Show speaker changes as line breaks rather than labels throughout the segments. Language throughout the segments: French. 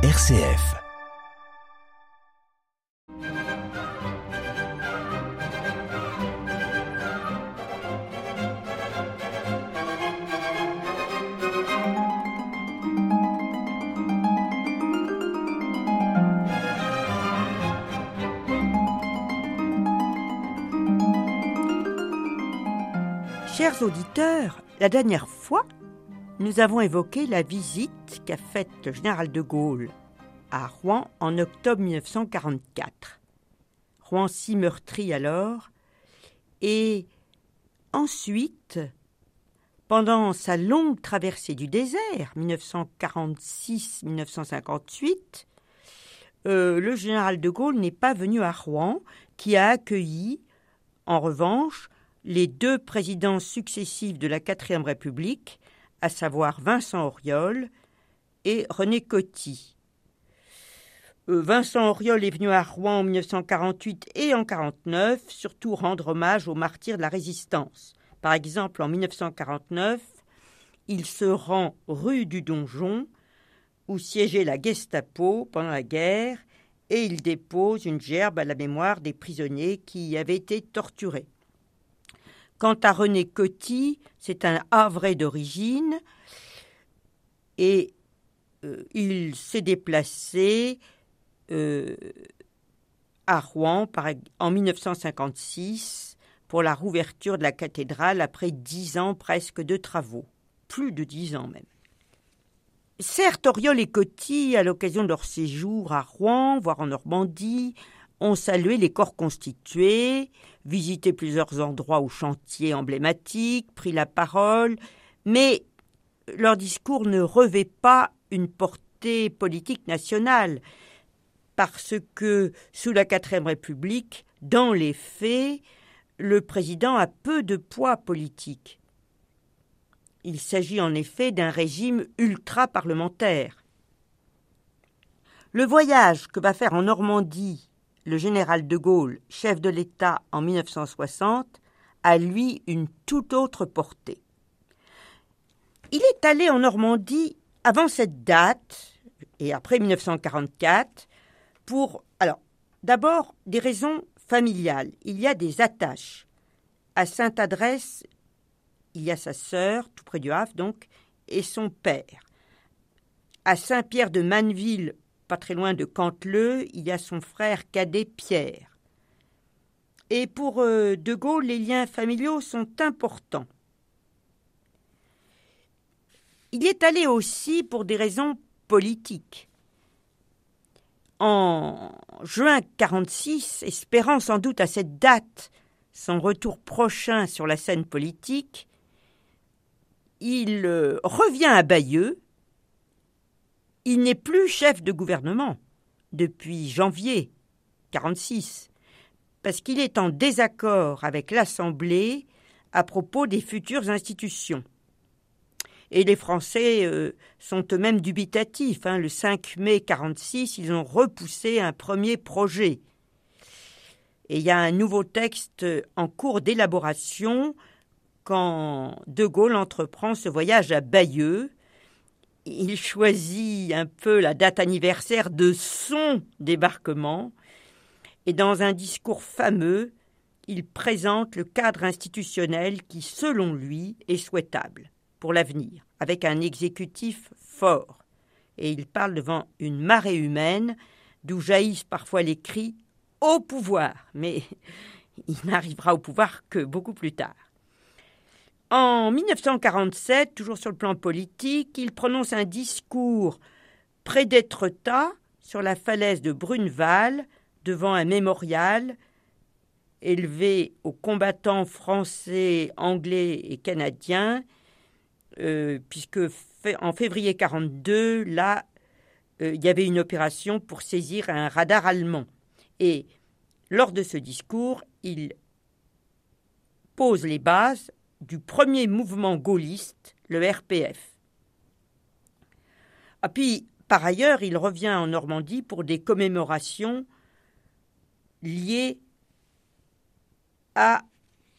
RCF.
Chers auditeurs, la dernière fois, nous avons évoqué la visite qu'a faite le général de Gaulle à Rouen en octobre 1944. Rouen si meurtri alors, et ensuite, pendant sa longue traversée du désert, 1946-1958, euh, le général de Gaulle n'est pas venu à Rouen, qui a accueilli, en revanche, les deux présidents successifs de la quatrième République, à savoir Vincent Auriol René Coty. Euh, Vincent Auriol est venu à Rouen en 1948 et en 1949, surtout rendre hommage aux martyrs de la résistance. Par exemple, en 1949, il se rend rue du Donjon, où siégeait la Gestapo pendant la guerre, et il dépose une gerbe à la mémoire des prisonniers qui y avaient été torturés. Quant à René Coty, c'est un Havrais d'origine et euh, il s'est déplacé euh, à Rouen en 1956 pour la rouverture de la cathédrale après dix ans presque de travaux, plus de dix ans même. Certes, Oriol et Coty, à l'occasion de leur séjour à Rouen, voire en Normandie, ont salué les corps constitués, visité plusieurs endroits ou chantiers emblématiques, pris la parole, mais leur discours ne revêt pas une portée politique nationale, parce que sous la quatrième République, dans les faits, le président a peu de poids politique. Il s'agit en effet d'un régime ultra-parlementaire. Le voyage que va faire en Normandie le général de Gaulle, chef de l'État en 1960, a lui une toute autre portée. Il est allé en Normandie avant cette date et après 1944 pour alors d'abord des raisons familiales. Il y a des attaches. À Sainte-Adresse, il y a sa sœur, tout près du Havre donc, et son père. À Saint-Pierre de Manneville, pas très loin de Canteleu, il y a son frère cadet Pierre. Et pour euh, De Gaulle, les liens familiaux sont importants. Il est allé aussi pour des raisons politiques. En juin 46, espérant sans doute à cette date son retour prochain sur la scène politique, il euh, revient à Bayeux il n'est plus chef de gouvernement depuis janvier 46, parce qu'il est en désaccord avec l'Assemblée à propos des futures institutions. Et les Français euh, sont eux-mêmes dubitatifs. Hein. Le 5 mai 46, ils ont repoussé un premier projet. Et il y a un nouveau texte en cours d'élaboration quand De Gaulle entreprend ce voyage à Bayeux il choisit un peu la date anniversaire de son débarquement et dans un discours fameux, il présente le cadre institutionnel qui, selon lui, est souhaitable pour l'avenir, avec un exécutif fort. Et il parle devant une marée humaine d'où jaillissent parfois les cris au pouvoir, mais il n'arrivera au pouvoir que beaucoup plus tard. En 1947, toujours sur le plan politique, il prononce un discours près d'Étretat, sur la falaise de Bruneval, devant un mémorial élevé aux combattants français, anglais et canadiens, euh, puisque en février 1942, là, euh, il y avait une opération pour saisir un radar allemand. Et lors de ce discours, il pose les bases du premier mouvement gaulliste, le RPF. Ah, puis, par ailleurs, il revient en Normandie pour des commémorations liées à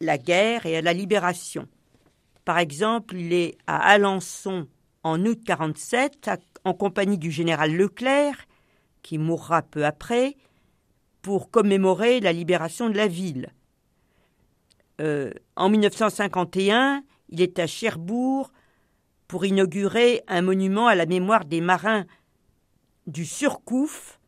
la guerre et à la libération. Par exemple, il est à Alençon en août 47 en compagnie du général Leclerc, qui mourra peu après, pour commémorer la libération de la ville. Euh, en 1951, il est à Cherbourg pour inaugurer un monument à la mémoire des marins du Surcouf,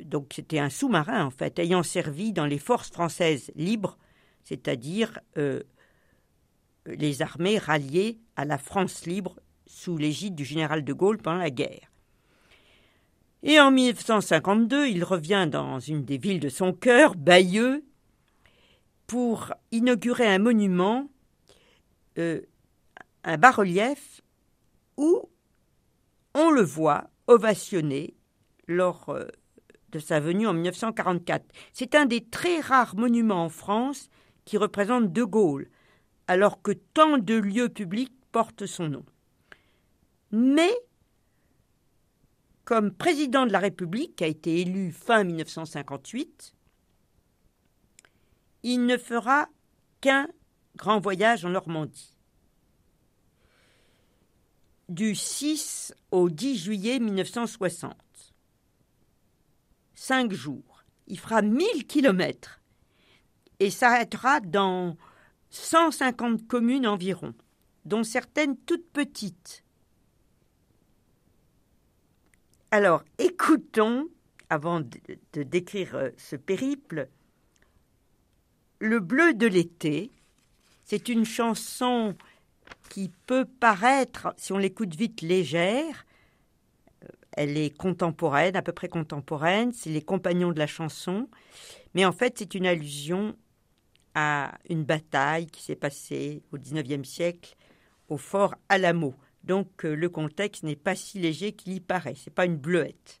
donc c'était un sous-marin en fait, ayant servi dans les forces françaises libres, c'est-à-dire euh, les armées ralliées à la France libre sous l'égide du général de Gaulle pendant la guerre. Et en 1952, il revient dans une des villes de son cœur, Bayeux, pour inaugurer un monument, euh, un bas-relief, où on le voit ovationné lors euh, de sa venue en 1944. C'est un des très rares monuments en France qui représente De Gaulle, alors que tant de lieux publics portent son nom. Mais, comme président de la République, a été élu fin 1958, il ne fera qu'un grand voyage en Normandie. Du 6 au 10 juillet 1960. Cinq jours. Il fera 1000 kilomètres et s'arrêtera dans 150 communes environ, dont certaines toutes petites. Alors, écoutons, avant de, décrire euh, ce périple, Le bleu de l'été. C'est une chanson qui peut paraître, si on l'écoute vite, légère. Euh, elle est contemporaine, à peu près contemporaine, c'est les compagnons de la chanson. Mais en fait, c'est une allusion à une bataille qui s'est passée au XIXe siècle au fort Alamo. Donc euh, le contexte n'est pas si léger qu'il y paraît, c'est pas une bleuette.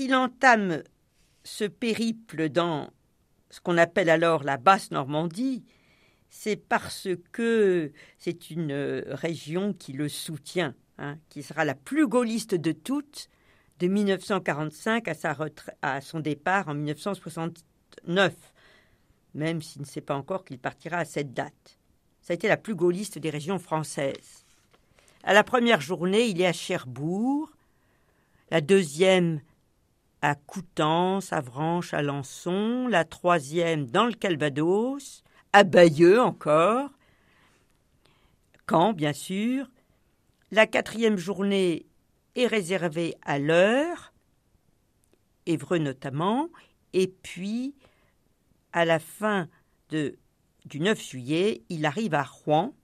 s'il entame ce périple dans ce qu'on appelle alors la basse Normandie, c'est parce que c'est une région qui le soutient, hein, qui sera la plus gaulliste de toutes de 1945 à, à son départ en 1969, même s'il ne sait pas encore qu'il partira à cette date. Ça a été la plus gaulliste des régions françaises. À la première journée, il est à Cherbourg, la deuxième à Coutances, Avranches, Alençon, la troisième dans le Calvados, à Bayeux encore, Caen bien sûr, la quatrième journée est réservée à l'heure, Évreux notamment, et puis à la fin de, du 9 juillet, il arrive à Rouen.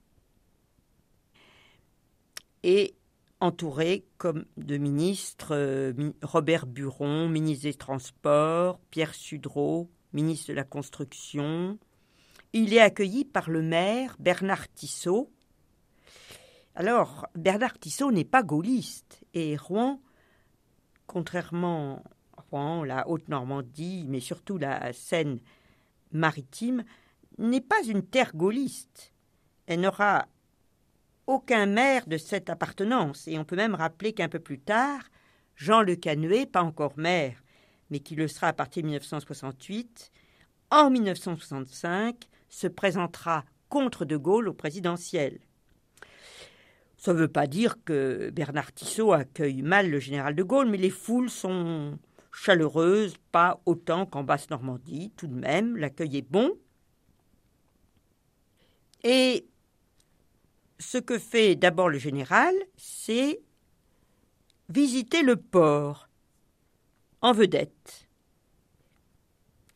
Et entouré comme de ministres euh, Robert Buron, ministre des Transports, Pierre Sudreau, ministre de la Construction. Il est accueilli par le maire Bernard Tissot. Alors, Bernard Tissot n'est pas gaulliste et Rouen, contrairement à Rouen, la Haute-Normandie, mais surtout la Seine maritime, n'est pas une terre gaulliste. Elle n'aura aucun maire de cette appartenance, et on peut même rappeler qu'un peu plus tard, Jean Le Canuet, pas encore maire, mais qui le sera à partir de 1968, en 1965, se présentera contre De Gaulle au présidentiel. Ça ne veut pas dire que Bernard Tissot accueille mal le général de Gaulle, mais les foules sont chaleureuses, pas autant qu'en Basse-Normandie, tout de même, l'accueil est bon. Et ce que fait d'abord le général, c'est visiter le port en vedette.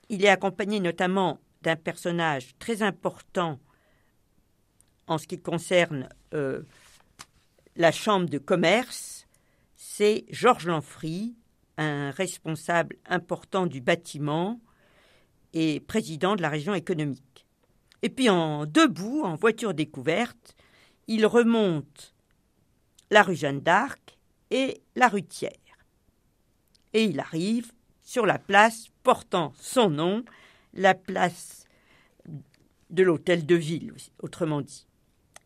Il est accompagné notamment d'un personnage très important en ce qui concerne euh, la chambre de commerce, c'est Georges Lanfry, un responsable important du bâtiment et président de la région économique. Et puis en debout, en voiture découverte, il remonte la rue Jeanne d'Arc et la rue Thiers. Et il arrive sur la place portant son nom, la place de l'hôtel de ville, autrement dit.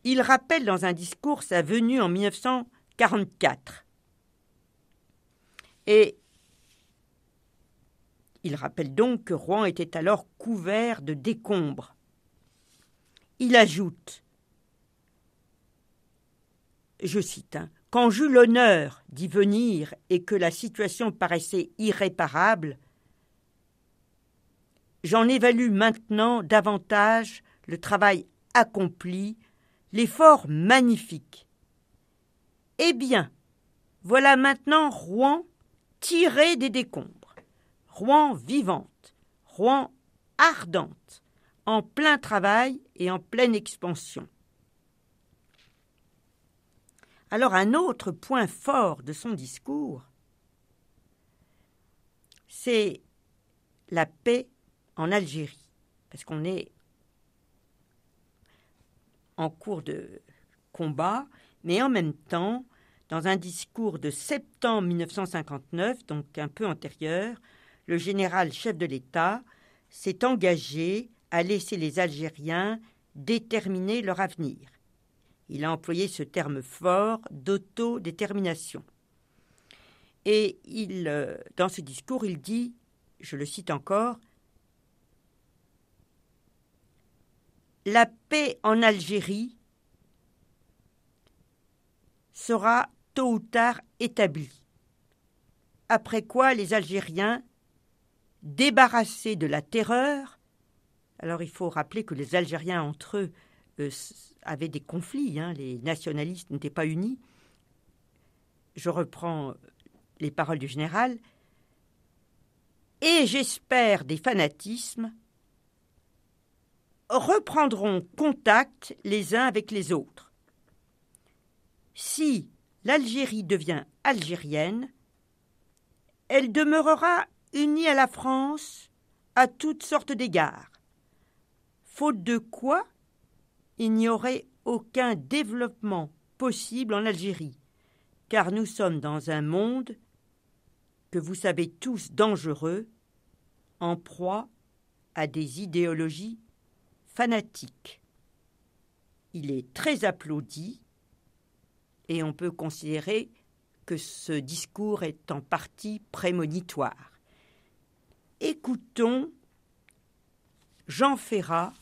Il rappelle dans un discours sa venue en 1944. Et il rappelle donc que Rouen était alors couvert de décombres. Il ajoute je cite, hein, Quand j'eus l'honneur d'y venir et que la situation paraissait irréparable, j'en évalue maintenant davantage le travail accompli, l'effort magnifique. Eh bien, voilà maintenant Rouen tiré des décombres, Rouen vivante, Rouen ardente, en plein travail et en pleine expansion. Alors un autre point fort de son discours, c'est la paix en Algérie, parce qu'on est en cours de combat, mais en même temps, dans un discours de septembre 1959, donc un peu antérieur, le général chef de l'État s'est engagé à laisser les Algériens déterminer leur avenir. Il a employé ce terme fort d'autodétermination. Et euh, dans ce discours, il dit, je le cite encore, La paix en Algérie sera tôt ou tard établie. Après quoi les Algériens, débarrassés de la terreur, alors il faut rappeler que les Algériens entre eux avaient des conflits, hein, les nationalistes n'étaient pas unis. Je reprends les paroles du général. Et j'espère des fanatismes reprendront contact les uns avec les autres. Si l'Algérie devient algérienne, elle demeurera unie à la France à toutes sortes d'égards, faute de quoi il n'y aurait aucun développement possible en Algérie, car nous sommes dans un monde que vous savez tous dangereux, en proie à des idéologies fanatiques. Il est très applaudi et on peut considérer que ce discours est en partie prémonitoire. Écoutons Jean Ferrat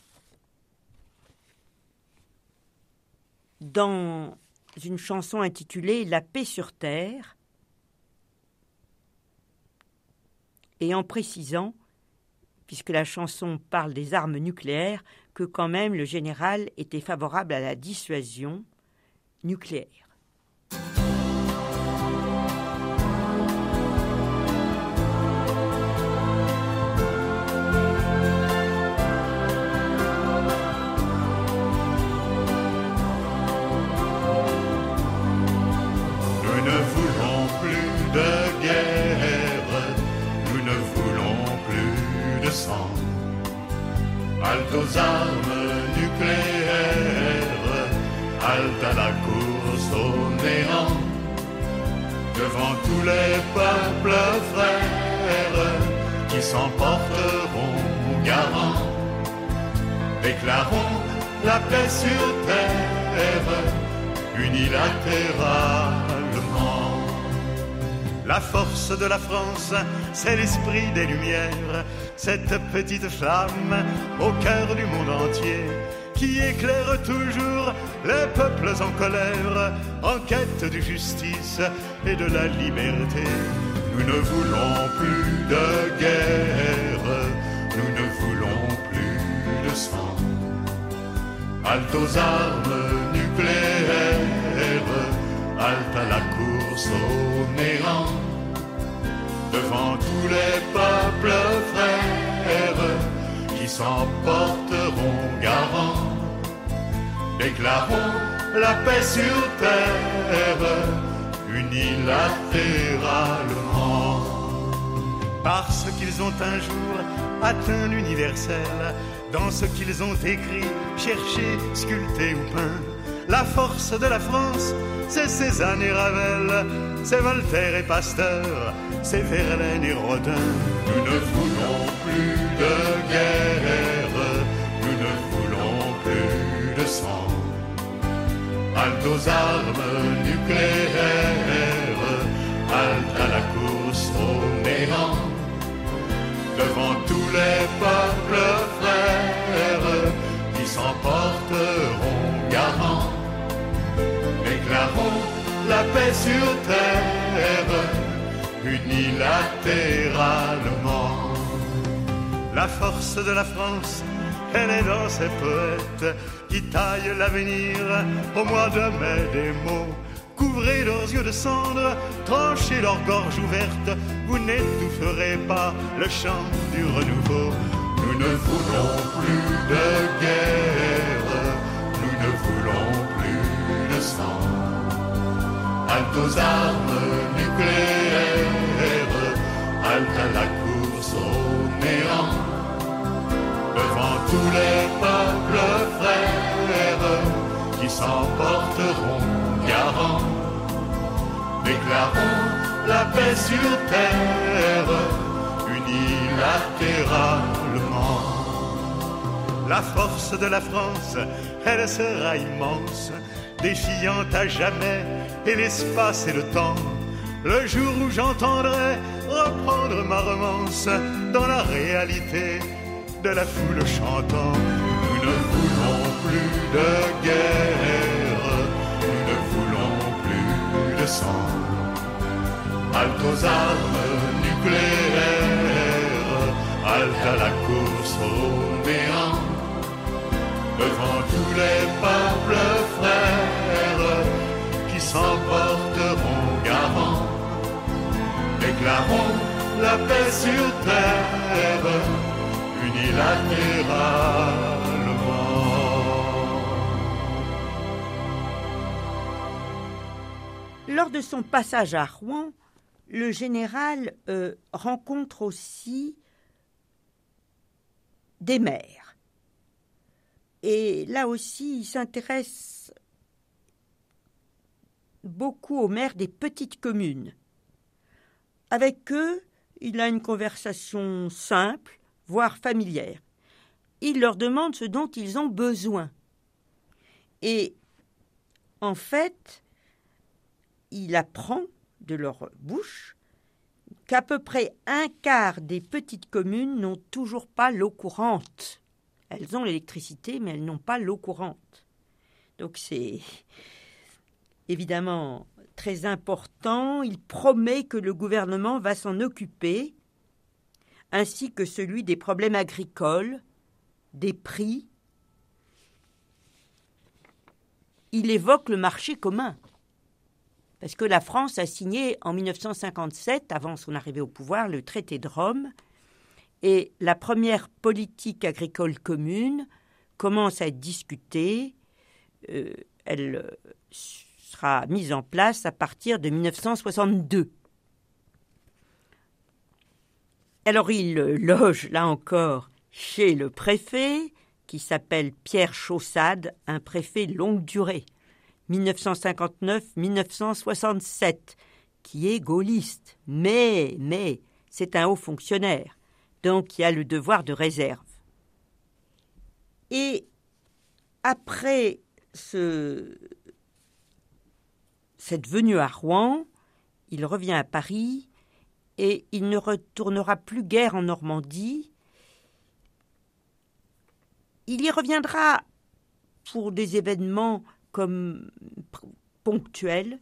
dans une chanson intitulée La paix sur terre, et en précisant, puisque la chanson parle des armes nucléaires, que quand même le général était favorable à la dissuasion nucléaire.
Halte aux armes nucléaires, halte à la course au néant, devant tous les peuples frères qui s'emporteront garants. Déclarons la paix sur terre, unilatéralement. La force de la France, c'est l'esprit des Lumières, cette petite flamme au cœur du monde entier qui éclaire toujours les peuples en colère, en quête de justice et de la liberté. Nous ne voulons plus de guerre, nous ne voulons plus de sang. Halte aux armes nucléaires, halte à la course néant. Devant tous les peuples frères qui s'emporteront garants, déclarons la paix sur terre unilatéralement. Parce qu'ils ont un jour atteint l'universel dans ce qu'ils ont écrit, cherché, sculpté ou peint. La force de la France, c'est Cézanne et Ravel, c'est Voltaire et Pasteur, c'est Verlaine et Rodin. Nous ne voulons plus de guerre, nous ne voulons plus de sang. Halte aux armes nucléaires, halte à la course au néant devant tous les peuples frères qui s'emporteront la paix sur terre unilatéralement. La force de la France, elle est dans ses poètes qui taillent l'avenir au mois de mai des mots couvrez leurs yeux de cendre, tranchez leurs gorges ouvertes, vous n'étoufferez pas le chant du renouveau. Nous ne voulons plus de guerre, Aux armes nucléaires, halte à la course au néant. Devant tous les peuples frères qui s'emporteront garants, déclarons la paix sur terre unilatéralement. La force de la France, elle sera immense, défiant à jamais et l'espace et le temps. Le jour où j'entendrai reprendre ma romance dans la réalité de la foule chantant, nous ne voulons plus de guerre, nous ne voulons plus de sang. Halte aux armes nucléaires, halte à la course au néant. Devant tous les peuples frères qui s'emporteront garants, déclarons la paix sur terre unilatéralement.
Lors de son passage à Rouen, le général euh, rencontre aussi des maires. Et là aussi, il s'intéresse beaucoup aux maires des petites communes. Avec eux, il a une conversation simple, voire familière. Il leur demande ce dont ils ont besoin. Et en fait, il apprend de leur bouche qu'à peu près un quart des petites communes n'ont toujours pas l'eau courante. Elles ont l'électricité, mais elles n'ont pas l'eau courante. Donc c'est évidemment très important. Il promet que le gouvernement va s'en occuper, ainsi que celui des problèmes agricoles, des prix. Il évoque le marché commun parce que la France a signé en 1957, avant son arrivée au pouvoir, le traité de Rome, et la première politique agricole commune commence à être discutée. Euh, elle sera mise en place à partir de 1962. Alors il loge là encore chez le préfet, qui s'appelle Pierre Chaussade, un préfet longue durée, 1959-1967, qui est gaulliste. Mais, mais, c'est un haut fonctionnaire, donc il a le devoir de réserve. Et après ce, cette venue à Rouen, il revient à Paris et il ne retournera plus guère en Normandie. Il y reviendra pour des événements comme ponctuels.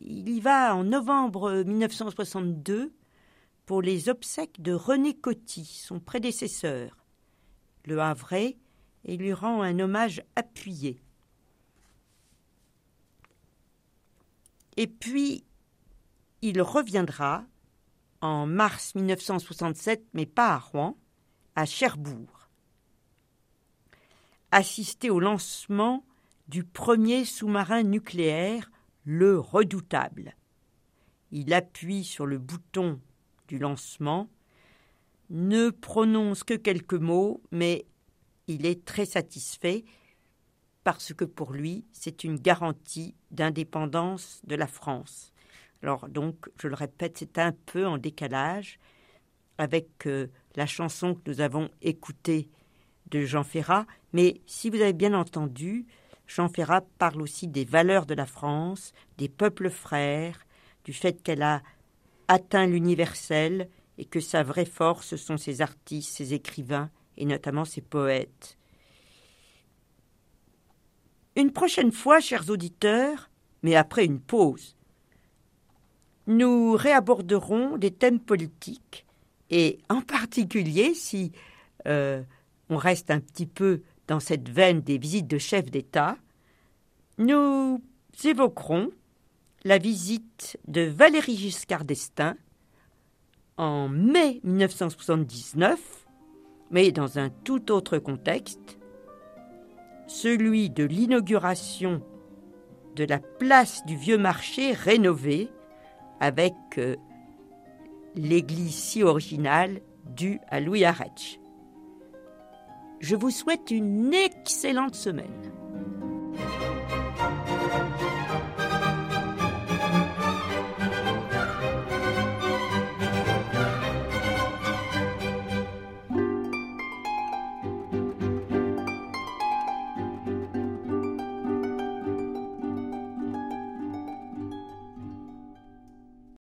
Il y va en novembre 1962 pour les obsèques de René Coty, son prédécesseur. Le Havre et lui rend un hommage appuyé. Et puis, il reviendra en mars 1967, mais pas à Rouen, à Cherbourg, assister au lancement du premier sous-marin nucléaire, le redoutable. Il appuie sur le bouton du lancement, ne prononce que quelques mots, mais il est très satisfait parce que pour lui, c'est une garantie d'indépendance de la France. Alors donc, je le répète, c'est un peu en décalage avec euh, la chanson que nous avons écoutée de Jean Ferrat, mais si vous avez bien entendu, Jean Ferrat parle aussi des valeurs de la France, des peuples frères, du fait qu'elle a atteint l'universel et que sa vraie force sont ses artistes, ses écrivains et notamment ses poètes. Une prochaine fois, chers auditeurs, mais après une pause, nous réaborderons des thèmes politiques et en particulier si euh, on reste un petit peu dans cette veine des visites de chefs d'État, nous évoquerons la visite de Valéry Giscard d'Estaing en mai 1979, mais dans un tout autre contexte, celui de l'inauguration de la place du Vieux Marché rénovée avec euh, l'église si originale due à Louis Arech. Je vous souhaite une excellente semaine.